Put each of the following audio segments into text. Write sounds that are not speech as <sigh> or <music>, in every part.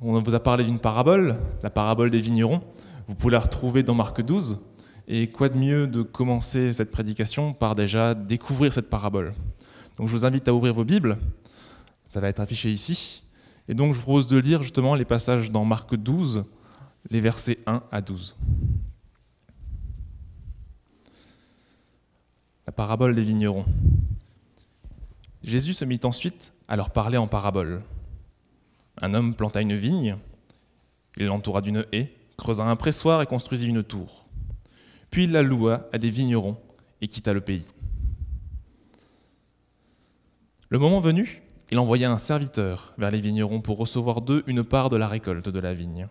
on vous a parlé d'une parabole, la parabole des vignerons. Vous pouvez la retrouver dans Marc 12. Et quoi de mieux de commencer cette prédication par déjà découvrir cette parabole? Donc je vous invite à ouvrir vos Bibles. Ça va être affiché ici. Et donc je vous propose de lire justement les passages dans Marc 12, les versets 1 à 12. La parabole des vignerons. Jésus se mit ensuite à leur parler en parabole. Un homme planta une vigne, il l'entoura d'une haie, creusa un pressoir et construisit une tour. Puis il la loua à des vignerons et quitta le pays. Le moment venu, il envoya un serviteur vers les vignerons pour recevoir d'eux une part de la récolte de la vigne.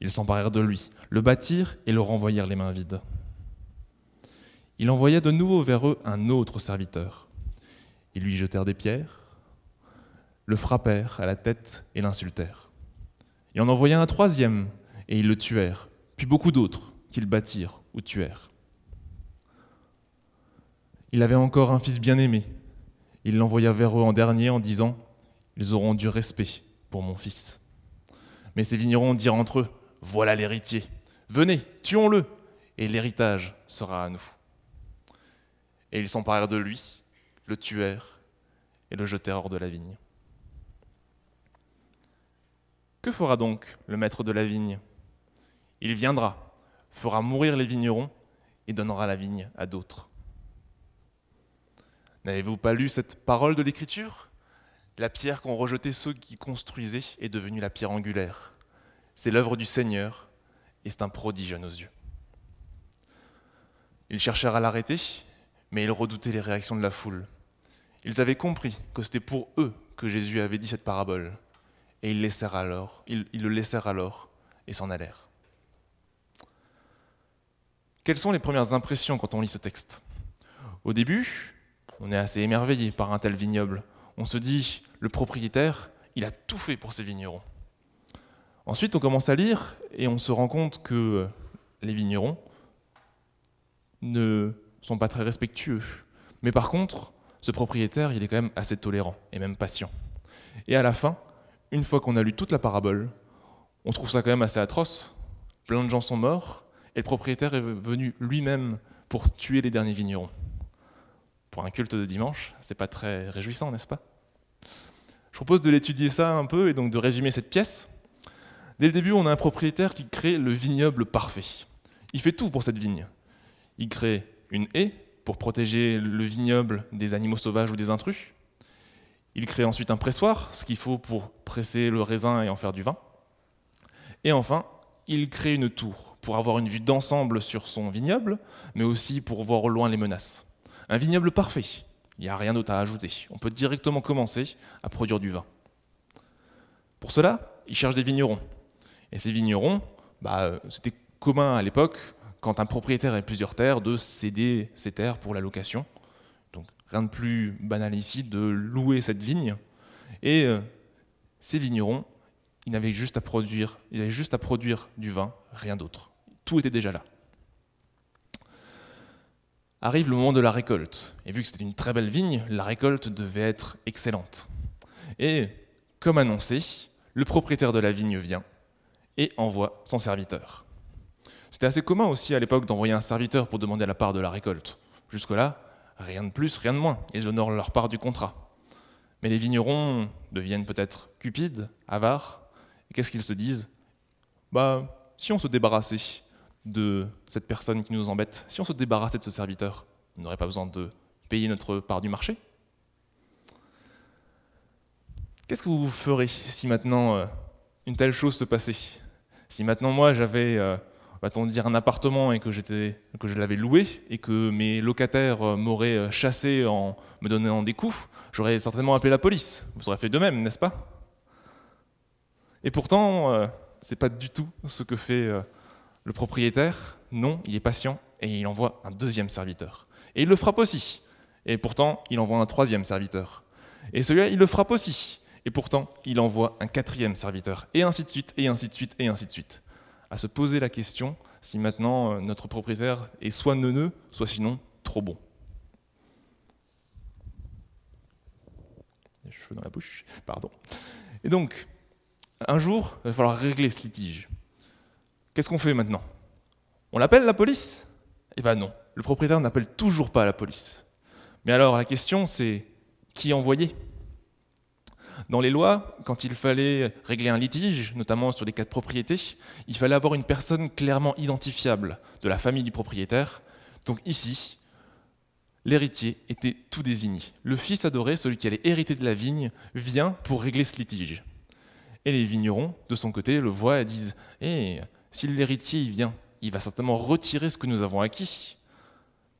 Ils s'emparèrent de lui, le battirent et le renvoyèrent les mains vides. Il envoya de nouveau vers eux un autre serviteur. Ils lui jetèrent des pierres, le frappèrent à la tête et l'insultèrent. Il en envoya un troisième, et ils le tuèrent, puis beaucoup d'autres qu'ils battirent ou tuèrent. Il avait encore un fils bien-aimé. Il l'envoya vers eux en dernier en disant Ils auront du respect pour mon fils. Mais ces vignerons dirent entre eux Voilà l'héritier. Venez, tuons-le, et l'héritage sera à nous. Et ils s'emparèrent de lui, le tuèrent et le jetèrent hors de la vigne. Que fera donc le maître de la vigne? Il viendra, fera mourir les vignerons et donnera la vigne à d'autres. N'avez-vous pas lu cette parole de l'Écriture? La pierre qu'ont rejetée ceux qui construisaient est devenue la pierre angulaire. C'est l'œuvre du Seigneur et c'est un prodige à nos yeux. Ils cherchèrent à l'arrêter, mais ils redoutaient les réactions de la foule. Ils avaient compris que c'était pour eux que Jésus avait dit cette parabole et ils, laissèrent alors, ils, le laissèrent alors et s'en allèrent. Quelles sont les premières impressions quand on lit ce texte? Au début, on est assez émerveillé par un tel vignoble. On se dit, le propriétaire, il a tout fait pour ses vignerons. Ensuite, on commence à lire et on se rend compte que les vignerons ne sont pas très respectueux. Mais par contre, ce propriétaire, il est quand même assez tolérant et même patient. Et à la fin, une fois qu'on a lu toute la parabole, on trouve ça quand même assez atroce. Plein de gens sont morts, et le propriétaire est venu lui-même pour tuer les derniers vignerons. Pour un culte de dimanche, c'est pas très réjouissant, n'est-ce pas? Je propose de l'étudier ça un peu et donc de résumer cette pièce. Dès le début, on a un propriétaire qui crée le vignoble parfait. Il fait tout pour cette vigne. Il crée une haie pour protéger le vignoble des animaux sauvages ou des intrus. Il crée ensuite un pressoir, ce qu'il faut pour presser le raisin et en faire du vin. Et enfin, il crée une tour pour avoir une vue d'ensemble sur son vignoble, mais aussi pour voir au loin les menaces. Un vignoble parfait, il n'y a rien d'autre à ajouter. On peut directement commencer à produire du vin. Pour cela, il cherche des vignerons. Et ces vignerons, bah, c'était commun à l'époque, quand un propriétaire a plusieurs terres, de céder ses terres pour la location rien de plus banal ici, de louer cette vigne. Et euh, ces vignerons, ils avaient juste à produire, ils avaient juste à produire du vin, rien d'autre. Tout était déjà là. Arrive le moment de la récolte. Et vu que c'était une très belle vigne, la récolte devait être excellente. Et comme annoncé, le propriétaire de la vigne vient et envoie son serviteur. C'était assez commun aussi à l'époque d'envoyer un serviteur pour demander la part de la récolte. Jusque-là, Rien de plus, rien de moins. Ils honorent leur part du contrat. Mais les vignerons deviennent peut-être cupides, avares. Qu'est-ce qu'ils se disent? Bah, si on se débarrassait de cette personne qui nous embête, si on se débarrassait de ce serviteur, on n'aurait pas besoin de payer notre part du marché. Qu'est-ce que vous ferez si maintenant euh, une telle chose se passait? Si maintenant moi j'avais euh, va-t-on dire, un appartement et que, que je l'avais loué et que mes locataires euh, m'auraient euh, chassé en me donnant des coups, j'aurais certainement appelé la police. Vous aurez fait de même, n'est-ce pas? Et pourtant, euh, ce n'est pas du tout ce que fait le propriétaire. Non, il est patient et il envoie un deuxième serviteur. Et il le frappe aussi. Et pourtant, il envoie un troisième serviteur. Et celui-là, il le frappe aussi. Et pourtant, il envoie un quatrième serviteur. Et ainsi de suite, et ainsi de suite, et ainsi de suite à se poser la question si maintenant euh, notre propriétaire est soit neuneux, soit sinon trop bon. Cheveux dans la bouche, pardon. Et donc, un jour, il va falloir régler ce litige. Qu'est-ce qu'on fait maintenant? On l'appelle la police? Eh ben non, le propriétaire n'appelle toujours pas la police. Mais alors la question c'est qui envoyer Dans les lois, quand il fallait régler un litige, notamment sur les cas de propriété, il fallait avoir une personne clairement identifiable de la famille du propriétaire. Donc ici, l'héritier était tout désigné. Le fils adoré, celui qui allait hériter de la vigne, vient pour régler ce litige. Et les vignerons, de son côté, le voient et disent Eh, si l'héritier vient, il va certainement retirer ce que nous avons acquis.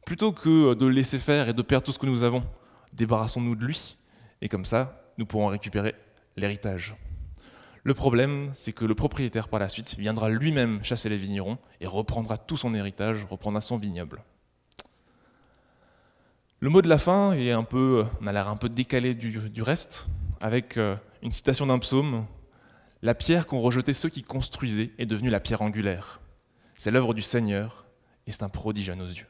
Plutôt que de laisser faire et de perdre tout ce que nous avons, débarrassons-nous de lui, et comme ça, nous pourrons récupérer l'héritage. Le problème, c'est que le propriétaire, par la suite, viendra lui-même chasser les vignerons et reprendra tout son héritage, reprendra son vignoble. Le mot de la fin est un peu, a l'air un peu décalé du, reste, avec euh, une citation d'un psaume La pierre qu'ont rejeté ceux qui construisaient est devenue la pierre angulaire. C'est l'œuvre du Seigneur et c'est un prodige à nos yeux.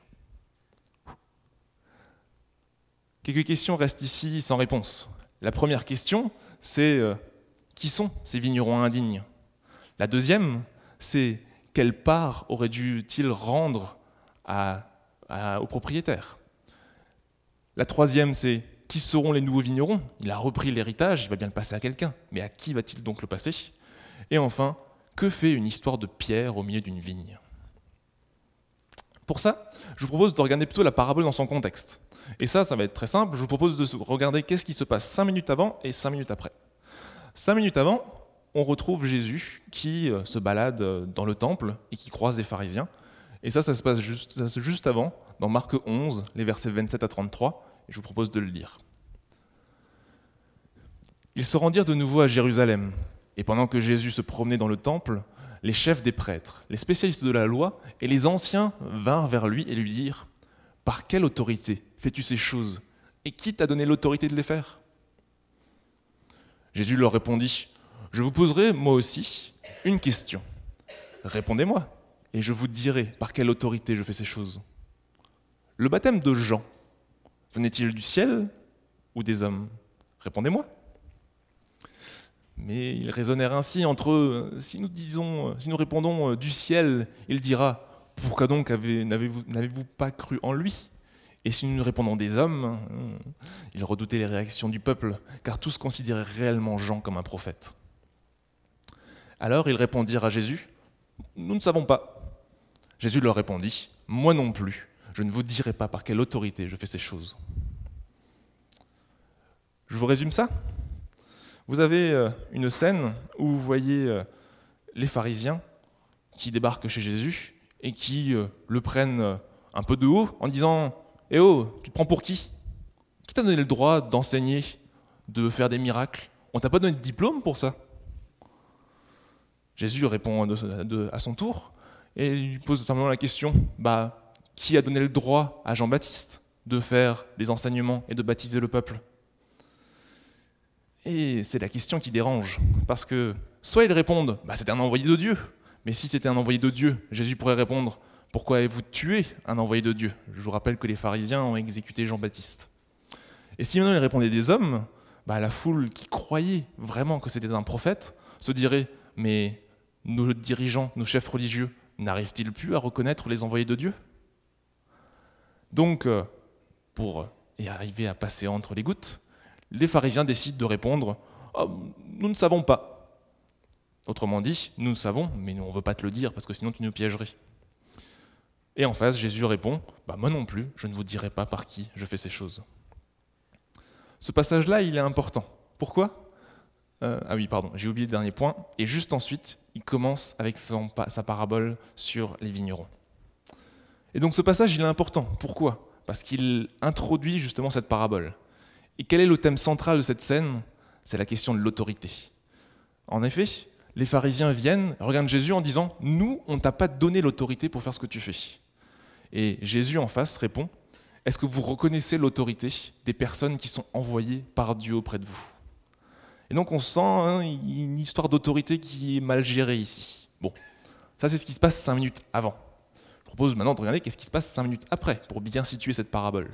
Quelques questions restent ici sans réponse. La première question, c'est euh, qui sont ces vignerons indignes? La deuxième, c'est quelle part aurait dû-il rendre à, à, au propriétaire? La troisième, c'est qui seront les nouveaux vignerons? Il a repris l'héritage, il va bien le passer à quelqu'un, mais à qui va-t-il donc le passer? Et enfin, que fait une histoire de pierre au milieu d'une vigne? Pour ça, je vous propose de regarder plutôt la parabole dans son contexte. Et ça, ça va être très simple. Je vous propose de regarder qu'est-ce qui se passe 5 minutes avant et 5 minutes après. 5 minutes avant, on retrouve Jésus qui euh, se balade euh, dans le temple et qui croise des pharisiens. Et ça, ça se passe juste, juste avant, dans Marc 11, les versets 27 à 33. Et je vous propose de le lire. Ils se rendirent de nouveau à Jérusalem. Et pendant que Jésus se promenait dans le temple, les chefs des prêtres, les spécialistes de la loi et les anciens vinrent vers lui et lui dirent Par quelle autorité fais-tu ces choses Et qui t'a donné l'autorité de les faire Jésus leur répondit, Je vous poserai, moi aussi, une question. Répondez-moi, et je vous dirai par quelle autorité je fais ces choses. Le baptême de Jean, venait-il du ciel ou des hommes Répondez-moi. Mais ils raisonnèrent ainsi entre eux. Si nous disons, si nous répondons du ciel, il dira Pourquoi donc n'avez-vous pas cru en lui? Et si nous répondons des hommes, ils redoutaient les réactions du peuple, car tous considéraient réellement Jean comme un prophète. Alors ils répondirent à Jésus, Nous ne savons pas. Jésus leur répondit, Moi non plus, je ne vous dirai pas par quelle autorité je fais ces choses. Je vous résume ça. Vous avez euh, une scène où vous voyez euh, les pharisiens qui débarquent chez Jésus et qui euh, le prennent un peu de haut en disant eh oh, tu te prends pour qui? Qui t'a donné le droit d'enseigner, de faire des miracles? On t'a pas donné de diplôme pour ça? Jésus répond à son tour et lui pose simplement la question bah, qui a donné le droit à Jean-Baptiste de faire des enseignements et de baptiser le peuple? Et c'est la question qui dérange, parce que soit ils répondent bah, c'était un envoyé de Dieu, mais si c'était un envoyé de Dieu, Jésus pourrait répondre pourquoi avez-vous tué un envoyé de Dieu? Je vous rappelle que les pharisiens ont exécuté Jean-Baptiste. Et si maintenant il répondait des hommes, bah, la foule qui croyait vraiment que c'était un prophète se dirait Mais nos dirigeants, nos chefs religieux, n'arrivent-ils plus à reconnaître les envoyés de Dieu? Donc, euh, pour y arriver à passer entre les gouttes, les pharisiens décident de répondre oh, Nous ne savons pas. Autrement dit, nous savons, mais on ne veut pas te le dire parce que sinon tu nous piégerais. Et en face, Jésus répond bah, Moi non plus, je ne vous dirai pas par qui je fais ces choses. Ce passage-là, il est important. Pourquoi? Euh, Ah oui, pardon, j'ai oublié le dernier point. Et juste ensuite, il commence avec sa parabole sur les vignerons. Et donc ce passage, il est important. Pourquoi? Parce qu'il introduit justement cette parabole. Et quel est le thème central de cette scène? C'est la question de l'autorité. En effet, les pharisiens viennent, regardent Jésus en disant Nous, on ne t'a pas donné l'autorité pour faire ce que tu fais. Et Jésus en face répond Est-ce que vous reconnaissez l'autorité des personnes qui sont envoyées par Dieu auprès de vous? Et donc on sent hein, une histoire d'autorité qui est mal gérée ici. Bon, ça c'est ce qui se passe cinq minutes avant. Je propose maintenant de regarder qu'est-ce qui se passe cinq minutes après pour bien situer cette parabole.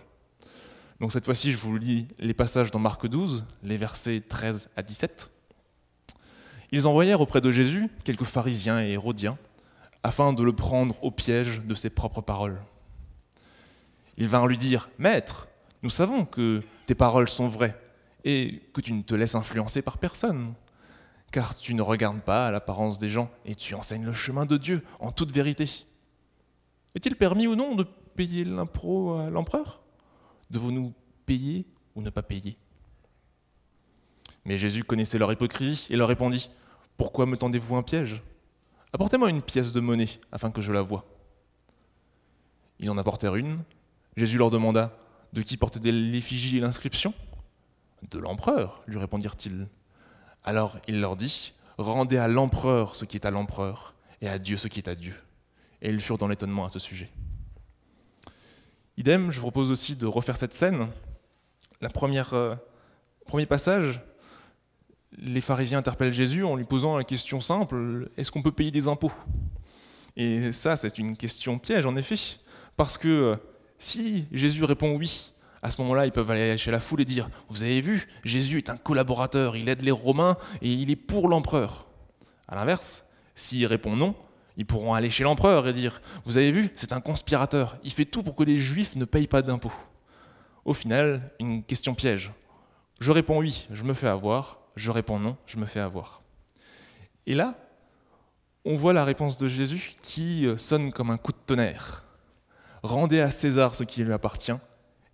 Donc cette fois-ci, je vous lis les passages dans Marc 12, les versets 13 à 17. Ils envoyèrent auprès de Jésus quelques pharisiens et hérodiens afin de le prendre au piège de ses propres paroles. Ils vinrent lui dire Maître, nous savons que tes paroles sont vraies et que tu ne te laisses influencer par personne, car tu ne regardes pas l'apparence des gens et tu enseignes le chemin de Dieu en toute vérité. Est-il permis ou non de payer l'impro à l'empereur? Devons-nous payer ou ne pas payer? Mais Jésus connaissait leur hypocrisie et leur répondit Pourquoi me tendez-vous un piège? Apportez-moi une pièce de monnaie afin que je la voie. Ils en apportèrent une. Jésus leur demanda De qui portent l'effigie et l'inscription? De l'empereur, lui répondirent-ils. Alors il leur dit Rendez à l'empereur ce qui est à l'empereur, et à Dieu ce qui est à Dieu. Et ils furent dans l'étonnement à ce sujet. Idem, je vous propose aussi de refaire cette scène. La euh, premier passage, les pharisiens interpellent Jésus en lui posant la question simple est-ce qu'on peut payer des impôts? Et ça, c'est une question piège, en effet, parce que euh, si Jésus répond oui, à ce moment-là, ils peuvent aller chez la foule et dire Vous avez vu, Jésus est un collaborateur, il aide les Romains et il est pour l'empereur. À l'inverse, s'il répond non, ils pourront aller chez l'empereur et dire Vous avez vu, c'est un conspirateur, il fait tout pour que les juifs ne payent pas d'impôts. Au final, une question piège. Je réponds oui, je me fais avoir je réponds non, je me fais avoir. Et là, on voit la réponse de Jésus qui euh, sonne comme un coup de tonnerre. Rendez à César ce qui lui appartient,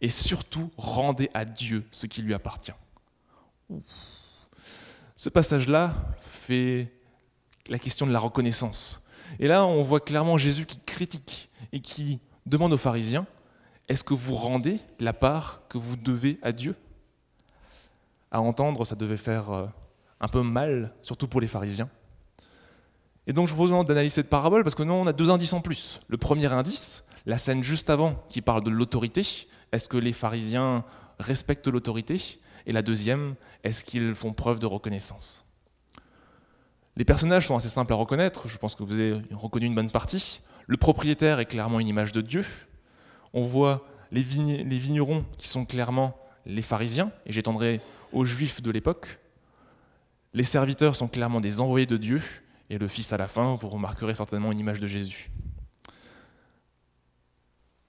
et surtout rendez à Dieu ce qui lui appartient. Ce passage-là fait la question de la reconnaissance. Et là, on voit clairement Jésus qui critique et qui demande aux pharisiens, est-ce que vous rendez la part que vous devez à Dieu? À entendre, ça devait faire euh, un peu mal, surtout pour les pharisiens. Et donc je vous demande d'analyser cette parabole parce que nous, on a deux indices en plus. Le premier indice, la scène juste avant qui parle de l'autorité. Est-ce que les pharisiens respectent l'autorité? Et la deuxième, est-ce qu'ils font preuve de reconnaissance? Les personnages sont assez simples à reconnaître, je pense que vous avez reconnu une bonne partie. Le propriétaire est clairement une image de Dieu. On voit les, vignerons qui sont clairement les pharisiens, et j'étendrai aux juifs de l'époque. Les serviteurs sont clairement des envoyés de Dieu, et le Fils à la fin, vous remarquerez certainement une image de Jésus.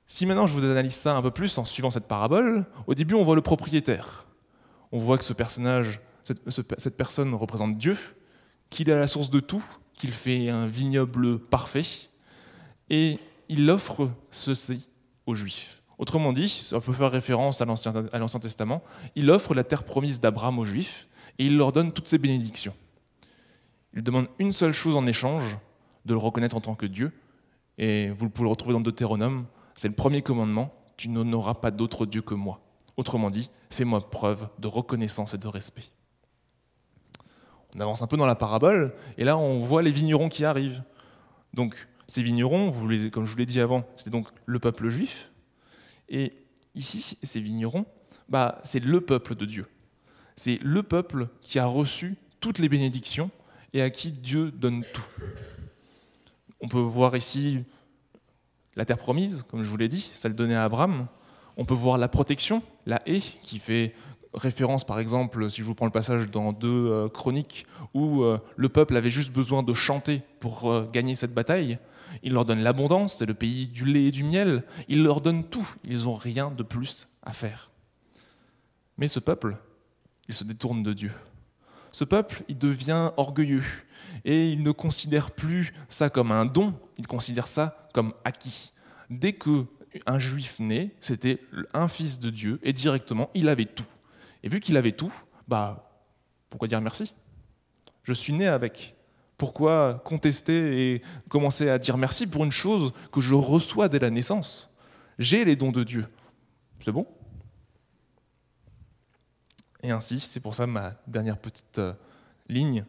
Si maintenant je vous analyse ça un peu plus en suivant cette parabole, au début on voit le propriétaire. On voit que ce personnage, cette, personne représente Dieu, qu'il est à la source de tout, qu'il fait un vignoble parfait, et il offre ceci aux Juifs. Autrement dit, ça peut faire référence à l'Ancien Testament, il offre la terre promise d'Abraham aux Juifs et il leur donne toutes ses bénédictions. Il demande une seule chose en échange, de le reconnaître en tant que Dieu, et vous pouvez le retrouver dans Deutéronome, c'est le premier commandement, tu n'auras pas d'autre Dieu que moi. Autrement dit, fais-moi preuve de reconnaissance et de respect. On avance un peu dans la parabole, et là on voit les vignerons qui arrivent. Donc ces vignerons, comme je vous l'ai dit avant, c'était donc le peuple juif, et ici, ces vignerons, bah, c'est le peuple de Dieu. C'est le peuple qui a reçu toutes les bénédictions et à qui Dieu donne tout. On peut voir ici la terre promise, comme je vous l'ai dit, celle donnée à Abraham. On peut voir la protection, la haie, qui fait référence, par exemple, si je vous prends le passage dans deux euh, chroniques, où euh, le peuple avait juste besoin de chanter pour euh, gagner cette bataille. Il leur donne l'abondance, c'est le pays du lait et du miel. Il leur donne tout. Ils n'ont rien de plus à faire. Mais ce peuple, il se détourne de Dieu. Ce peuple, il devient orgueilleux et il ne considère plus ça comme un don, il considère ça comme acquis. Dès que un juif naît, c'était un fils de Dieu et directement, il avait tout. Et vu qu'il avait tout, bah pourquoi dire merci? Je suis né avec. Pourquoi contester et commencer à dire merci pour une chose que je reçois dès la naissance J'ai les dons de Dieu. C'est bon? Et ainsi, c'est pour ça ma dernière petite euh, ligne.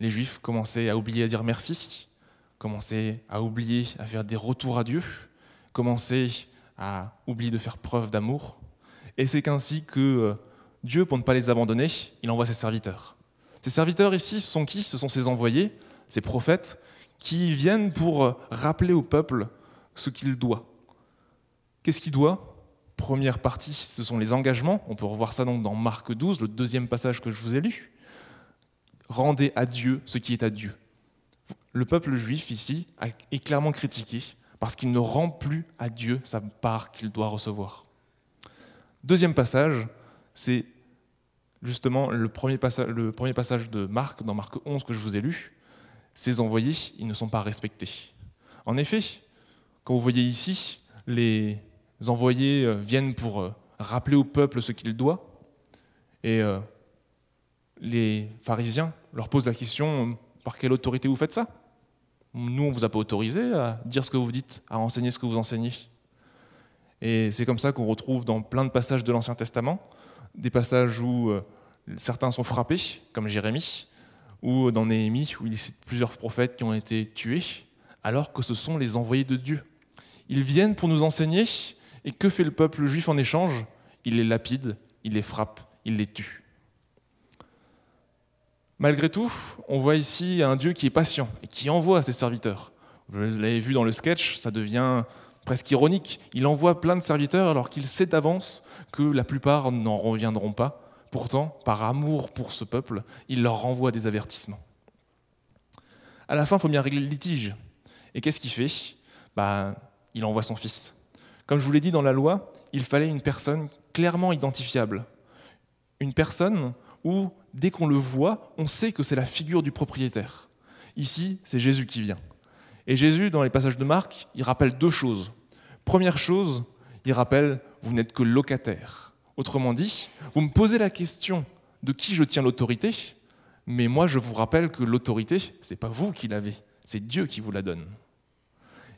Les Juifs commençaient à oublier à dire merci, commençaient à oublier à faire des retours à Dieu, commençaient à oublier de faire preuve d'amour. Et c'est qu'ainsi que euh, Dieu, pour ne pas les abandonner, il envoie ses serviteurs. Ces serviteurs ici, ce sont qui? Ce sont ces envoyés, ces prophètes, qui viennent pour rappeler au peuple ce qu'il doit. Qu'est-ce qu'il doit? Première partie, ce sont les engagements. On peut revoir ça donc dans Marc 12, le deuxième passage que je vous ai lu. rendez à Dieu ce qui est à Dieu. Le peuple juif ici est clairement critiqué parce qu'il ne rend plus à Dieu sa part qu'il doit recevoir. Deuxième passage, c'est justement le premier, passage, de Marc, dans Marc 11 que je vous ai lu. Ces envoyés, ils ne sont pas respectés. En effet, quand vous voyez ici, les envoyés euh, viennent pour euh, rappeler au peuple ce qu'il doit, et euh, les pharisiens leur posent la question par quelle autorité vous faites ça? Nous, on ne vous a pas autorisé à dire ce que vous dites, à enseigner ce que vous enseignez. Et c'est comme ça qu'on retrouve dans plein de passages de l'Ancien Testament, des passages où euh, certains sont frappés, comme Jérémie, ou dans Néhémie, où il cite plusieurs prophètes qui ont été tués, alors que ce sont les envoyés de Dieu. Ils viennent pour nous enseigner, et que fait le peuple juif en échange? Il les lapide, il les frappe, il les tue. Malgré tout, on voit ici un Dieu qui est patient et qui envoie ses serviteurs. Vous l'avez vu dans le sketch, ça devient presque ironique. Il envoie plein de serviteurs alors qu'il sait d'avance que la plupart n'en reviendront pas. Pourtant, par amour pour ce peuple, il leur renvoie des avertissements. À la fin, il faut bien régler le litige. Et qu'est-ce qu'il fait? Bah, Il envoie son fils. Comme je vous l'ai dit dans la loi, il fallait une personne clairement identifiable. Une personne où, dès qu'on le voit, on sait que c'est la figure du propriétaire. Ici, c'est Jésus qui vient. Et Jésus, dans les passages de Marc, il rappelle deux choses. Première chose, il rappelle, vous n'êtes que locataire. Autrement dit, vous me posez la question de qui je tiens l'autorité, mais moi je vous rappelle que l'autorité, ce n'est pas vous qui l'avez, c'est Dieu qui vous la donne.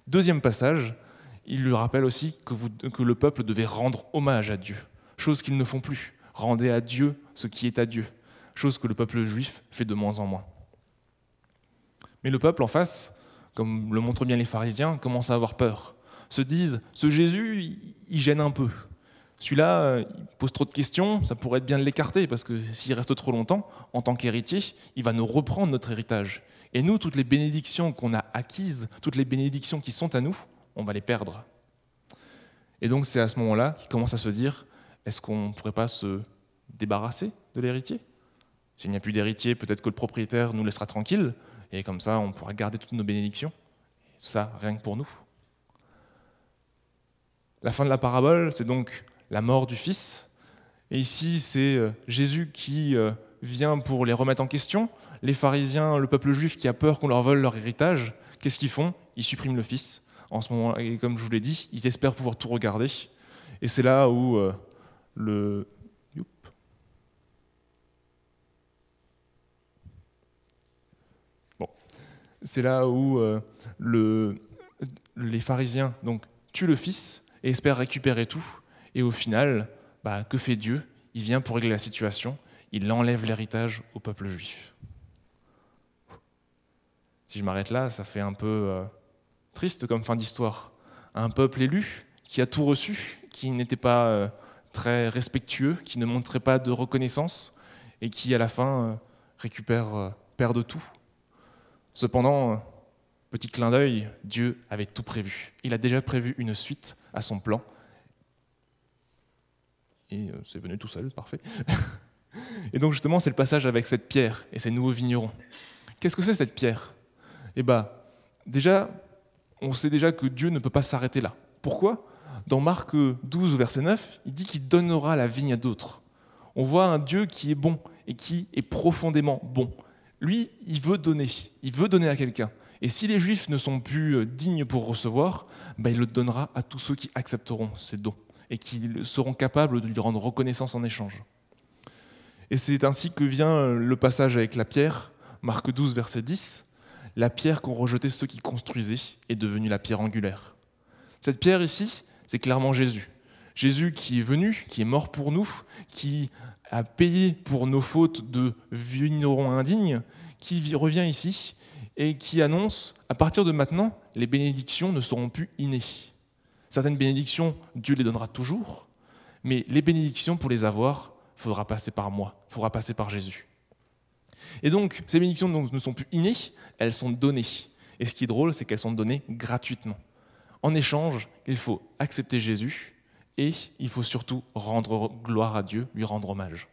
Deuxième passage, il lui rappelle aussi que, que le peuple devait rendre hommage à Dieu, chose qu'ils ne font plus. Rendez à Dieu ce qui est à Dieu, chose que le peuple juif fait de moins en moins. Mais le peuple en face, comme le montrent bien les pharisiens, commence à avoir peur se disent ce Jésus, il, gêne un peu. Celui-là, il pose trop de questions, ça pourrait être bien de l'écarter, parce que s'il reste trop longtemps, en tant qu'héritier, il va nous reprendre notre héritage. Et nous, toutes les bénédictions qu'on a acquises, toutes les bénédictions qui sont à nous, on va les perdre. Et donc c'est à ce moment-là qu'il commence à se dire, est-ce qu'on ne pourrait pas se débarrasser de l'héritier? S'il n'y a plus d'héritier, peut-être que le propriétaire nous laissera tranquille, et comme ça, on pourra garder toutes nos bénédictions. Ça, rien que pour nous. La fin de la parabole, c'est donc la mort du Fils. Et ici, c'est euh, Jésus qui euh, vient pour les remettre en question. Les pharisiens, le peuple juif qui a peur qu'on leur vole leur héritage, qu'est-ce qu'ils font? Ils suppriment le Fils. En ce moment, et comme je vous l'ai dit, ils espèrent pouvoir tout regarder. Et c'est là où euh, le. Bon. C'est là où le... les pharisiens donc, tuent le Fils et espère récupérer tout. Et au final, bah, que fait Dieu? Il vient pour régler la situation, il enlève l'héritage au peuple juif. Si je m'arrête là, ça fait un peu euh, triste comme fin d'histoire. Un peuple élu qui a tout reçu, qui n'était pas euh, très respectueux, qui ne montrait pas de reconnaissance et qui à la fin euh, récupère, perd tout. Cependant, petit clin d'œil, Dieu avait tout prévu. Il a déjà prévu une suite à son plan. Et euh, c'est venu tout seul, parfait. <laughs> Et donc justement, c'est le passage avec cette pierre et ces nouveaux vignerons. Qu'est-ce que c'est cette pierre? Eh bien, déjà, on sait déjà que Dieu ne peut pas s'arrêter là. Pourquoi? Dans Marc 12, verset 9, il dit qu'il donnera la vigne à d'autres. On voit un Dieu qui est bon et qui est profondément bon. Lui, il veut donner, il veut donner à quelqu'un. Et si les Juifs ne sont plus euh, dignes pour recevoir, ben il le donnera à tous ceux qui accepteront ces dons et qui seront capables de lui rendre reconnaissance en échange. Et c'est ainsi que vient euh, le passage avec la pierre, Marc 12, verset 10. La pierre qu'ont rejetée ceux qui construisaient est devenue la pierre angulaire. Cette pierre ici, c'est clairement Jésus. Jésus qui est venu, qui est mort pour nous, qui a payé pour nos fautes de vignerons indignes, qui revient ici et qui annonce, à partir de maintenant, les bénédictions ne seront plus innées. Certaines bénédictions, Dieu les donnera toujours, mais les bénédictions, pour les avoir, il faudra passer par moi, il faudra passer par Jésus. Et donc, ces bénédictions ne sont plus innées, elles sont données. Et ce qui est drôle, c'est qu'elles sont données gratuitement. En échange, il faut accepter Jésus et il faut surtout rendre gloire à Dieu, lui rendre hommage.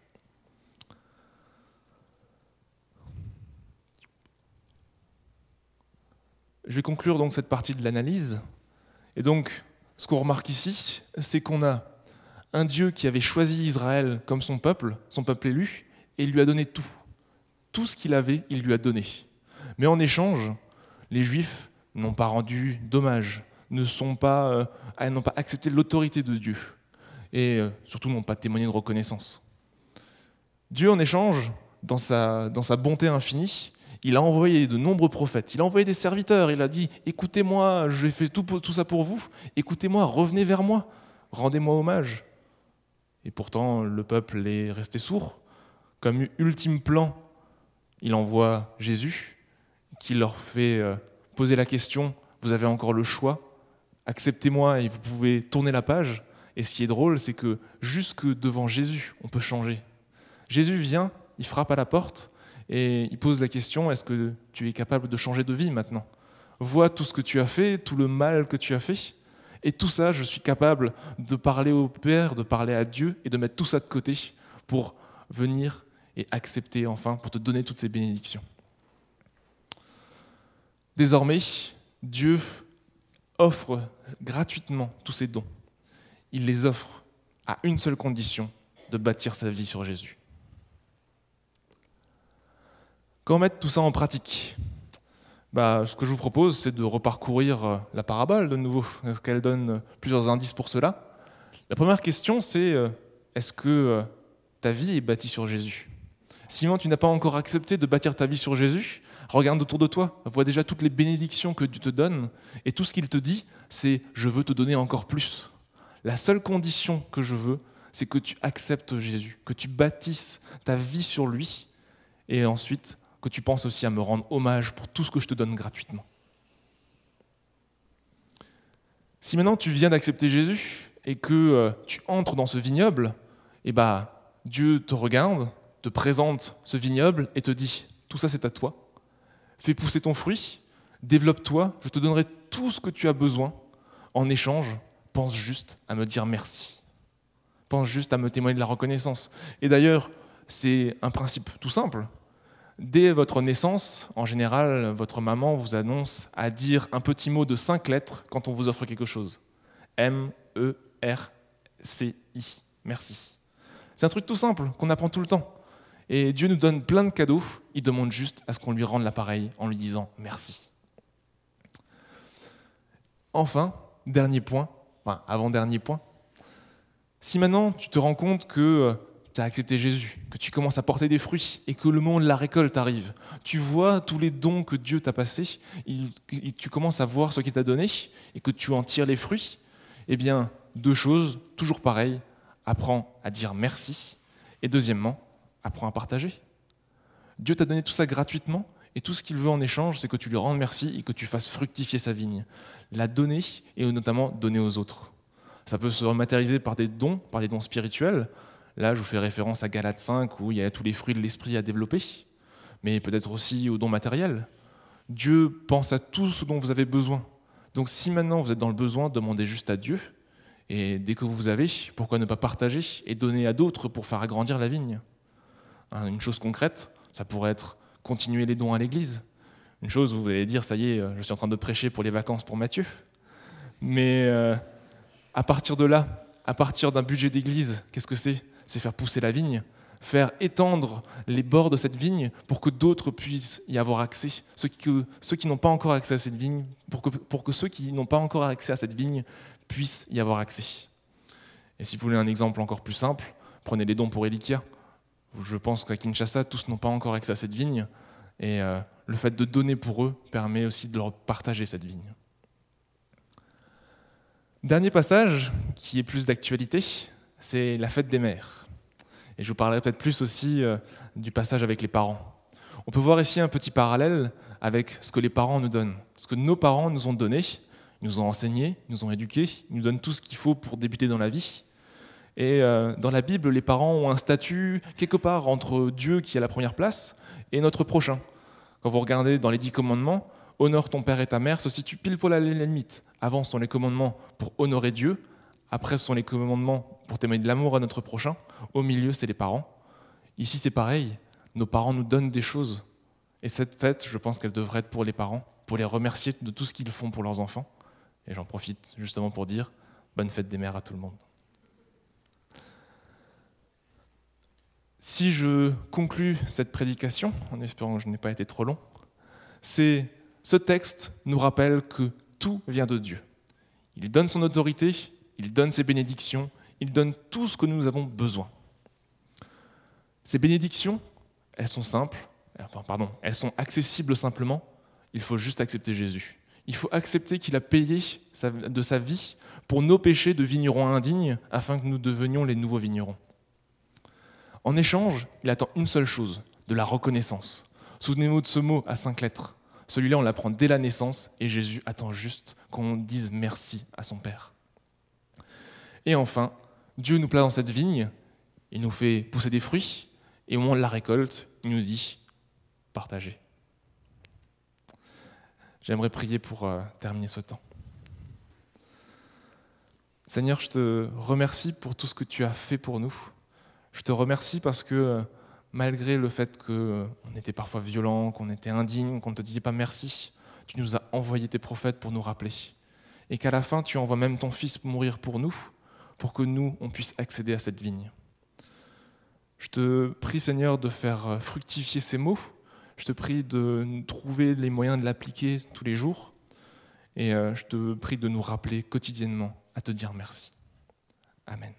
Je vais conclure donc cette partie de l'analyse. Et donc, ce qu'on remarque ici, c'est qu'on a un Dieu qui avait choisi Israël comme son peuple, son peuple élu, et il lui a donné tout. Tout ce qu'il avait, il lui a donné. Mais en échange, les Juifs n'ont pas rendu dommage, ne sont pas, euh, n'ont pas accepté l'autorité de Dieu, et euh, surtout n'ont pas témoigné de reconnaissance. Dieu, en échange, dans sa, bonté infinie, il a envoyé de nombreux prophètes, il a envoyé des serviteurs, il a dit, écoutez-moi, j'ai fait tout, tout ça pour vous, écoutez-moi, revenez vers moi, rendez-moi hommage. Et pourtant, le peuple est resté sourd. Comme ultime plan, il envoie Jésus, qui leur fait euh, poser la question, vous avez encore le choix, acceptez-moi et vous pouvez tourner la page. Et ce qui est drôle, c'est que jusque devant Jésus, on peut changer. Jésus vient, il frappe à la porte et il pose la question, est-ce que tu es capable de changer de vie maintenant? Vois tout ce que tu as fait, tout le mal que tu as fait. Et tout ça, je suis capable de parler au Père, de parler à Dieu et de mettre tout ça de côté pour venir et accepter enfin, pour te donner toutes ces bénédictions. Désormais, Dieu offre gratuitement tous ces dons. Il les offre à une seule condition, de bâtir sa vie sur Jésus. Comment mettre tout ça en pratique bah, Ce que je vous propose, c'est de reparcourir euh, la parabole de nouveau, parce qu'elle donne plusieurs indices pour cela. La première question, c'est euh, est-ce que euh, ta vie est bâtie sur Jésus? Si tu n'as pas encore accepté de bâtir ta vie sur Jésus, regarde autour de toi, vois déjà toutes les bénédictions que Dieu te donne, et tout ce qu'il te dit, c'est je veux te donner encore plus. La seule condition que je veux, c'est que tu acceptes Jésus, que tu bâtisses ta vie sur lui, et ensuite que tu penses aussi à me rendre hommage pour tout ce que je te donne gratuitement. Si maintenant tu viens d'accepter Jésus et que euh, tu entres dans ce vignoble, eh bah, Dieu te regarde, te présente ce vignoble et te dit, tout ça c'est à toi, fais pousser ton fruit, développe-toi, je te donnerai tout ce que tu as besoin. En échange, pense juste à me dire merci. Pense juste à me témoigner de la reconnaissance. Et d'ailleurs, c'est un principe tout simple. Dès votre naissance, en général, votre maman vous annonce à dire un petit mot de cinq lettres quand on vous offre quelque chose. M, E, R, C, I. Merci. C'est un truc tout simple qu'on apprend tout le temps. Et Dieu nous donne plein de cadeaux, il demande juste à ce qu'on lui rende l'appareil en lui disant merci. Enfin, dernier point, enfin avant-dernier point, si maintenant tu te rends compte que euh, tu as accepté Jésus, que tu commences à porter des fruits et que le moment de la récolte arrive, tu vois tous les dons que Dieu t'a passés, tu commences à voir ce qu'il t'a donné et que tu en tires les fruits, eh bien, deux choses, toujours pareilles, apprends à dire merci et deuxièmement, apprends à partager. Dieu t'a donné tout ça gratuitement et tout ce qu'il veut en échange, c'est que tu lui rendes merci et que tu fasses fructifier sa vigne. La donner et notamment donner aux autres. Ça peut se matérialiser par des dons, par des dons spirituels, Là, je vous fais référence à Galate 5 où il y a tous les fruits de l'esprit à développer, mais peut-être aussi aux dons matériels. Dieu pense à tout ce dont vous avez besoin. Donc si maintenant vous êtes dans le besoin, demandez juste à Dieu. Et dès que vous avez, pourquoi ne pas partager et donner à d'autres pour faire agrandir la vigne? Une chose concrète, ça pourrait être continuer les dons à l'église. Une chose où vous allez dire, ça y est, je suis en train de prêcher pour les vacances pour Matthieu. Mais euh, à partir de là, à partir d'un budget d'église, qu'est-ce que c'est? C'est faire pousser la vigne, faire étendre les bords de cette vigne pour que d'autres puissent y avoir accès, ceux qui, ceux qui n'ont pas encore accès à cette vigne, pour que, pour que ceux qui n'ont pas encore accès à cette vigne puissent y avoir accès. Et si vous voulez un exemple encore plus simple, prenez les dons pour Elikia. Je pense qu'à Kinshasa, tous n'ont pas encore accès à cette vigne, et euh, le fait de donner pour eux permet aussi de leur partager cette vigne. Dernier passage qui est plus d'actualité, c'est la fête des mères. Et je vous parlerai peut-être plus aussi euh, du passage avec les parents. On peut voir ici un petit parallèle avec ce que les parents nous donnent, ce que nos parents nous ont donné, ils nous ont enseigné, ils nous ont éduqués, ils nous donnent tout ce qu'il faut pour débuter dans la vie. Et euh, dans la Bible, les parents ont un statut quelque part entre Dieu qui est à la première place et notre prochain. Quand vous regardez dans les dix commandements, honore ton père et ta mère se situe pile poil à la limite. Avant, ce sont les commandements pour honorer Dieu, après, ce sont les commandements pour témoigner de l'amour à notre prochain. Au milieu, c'est les parents. Ici, c'est pareil. Nos parents nous donnent des choses. Et cette fête, je pense qu'elle devrait être pour les parents, pour les remercier de tout ce qu'ils font pour leurs enfants. Et j'en profite justement pour dire bonne fête des mères à tout le monde. Si je conclus cette prédication, en espérant que je n'ai pas été trop long, c'est ce texte nous rappelle que tout vient de Dieu. Il donne son autorité, il donne ses bénédictions, il donne tout ce que nous avons besoin. Ces bénédictions, elles sont simples, enfin, pardon, elles sont accessibles simplement, il faut juste accepter Jésus. Il faut accepter qu'il a payé de sa vie pour nos péchés de vignerons indignes afin que nous devenions les nouveaux vignerons. En échange, il attend une seule chose, de la reconnaissance. Souvenez-vous de ce mot à cinq lettres. Celui-là, on l'apprend dès la naissance et Jésus attend juste qu'on dise merci à son Père. Et enfin, Dieu nous place dans cette vigne, il nous fait pousser des fruits, et au moment de la récolte, il nous dit partagez. J'aimerais prier pour euh, terminer ce temps. Seigneur, je te remercie pour tout ce que tu as fait pour nous. Je te remercie parce que euh, malgré le fait qu'on euh, était parfois violent, qu'on était indigne, qu'on ne te disait pas merci, tu nous as envoyé tes prophètes pour nous rappeler. Et qu'à la fin, tu envoies même ton Fils mourir pour nous, pour que nous, on puisse accéder à cette vigne. Je te prie, Seigneur, de faire fructifier ces mots. Je te prie de trouver les moyens de l'appliquer tous les jours. Et euh, je te prie de nous rappeler quotidiennement à te dire merci. Amen.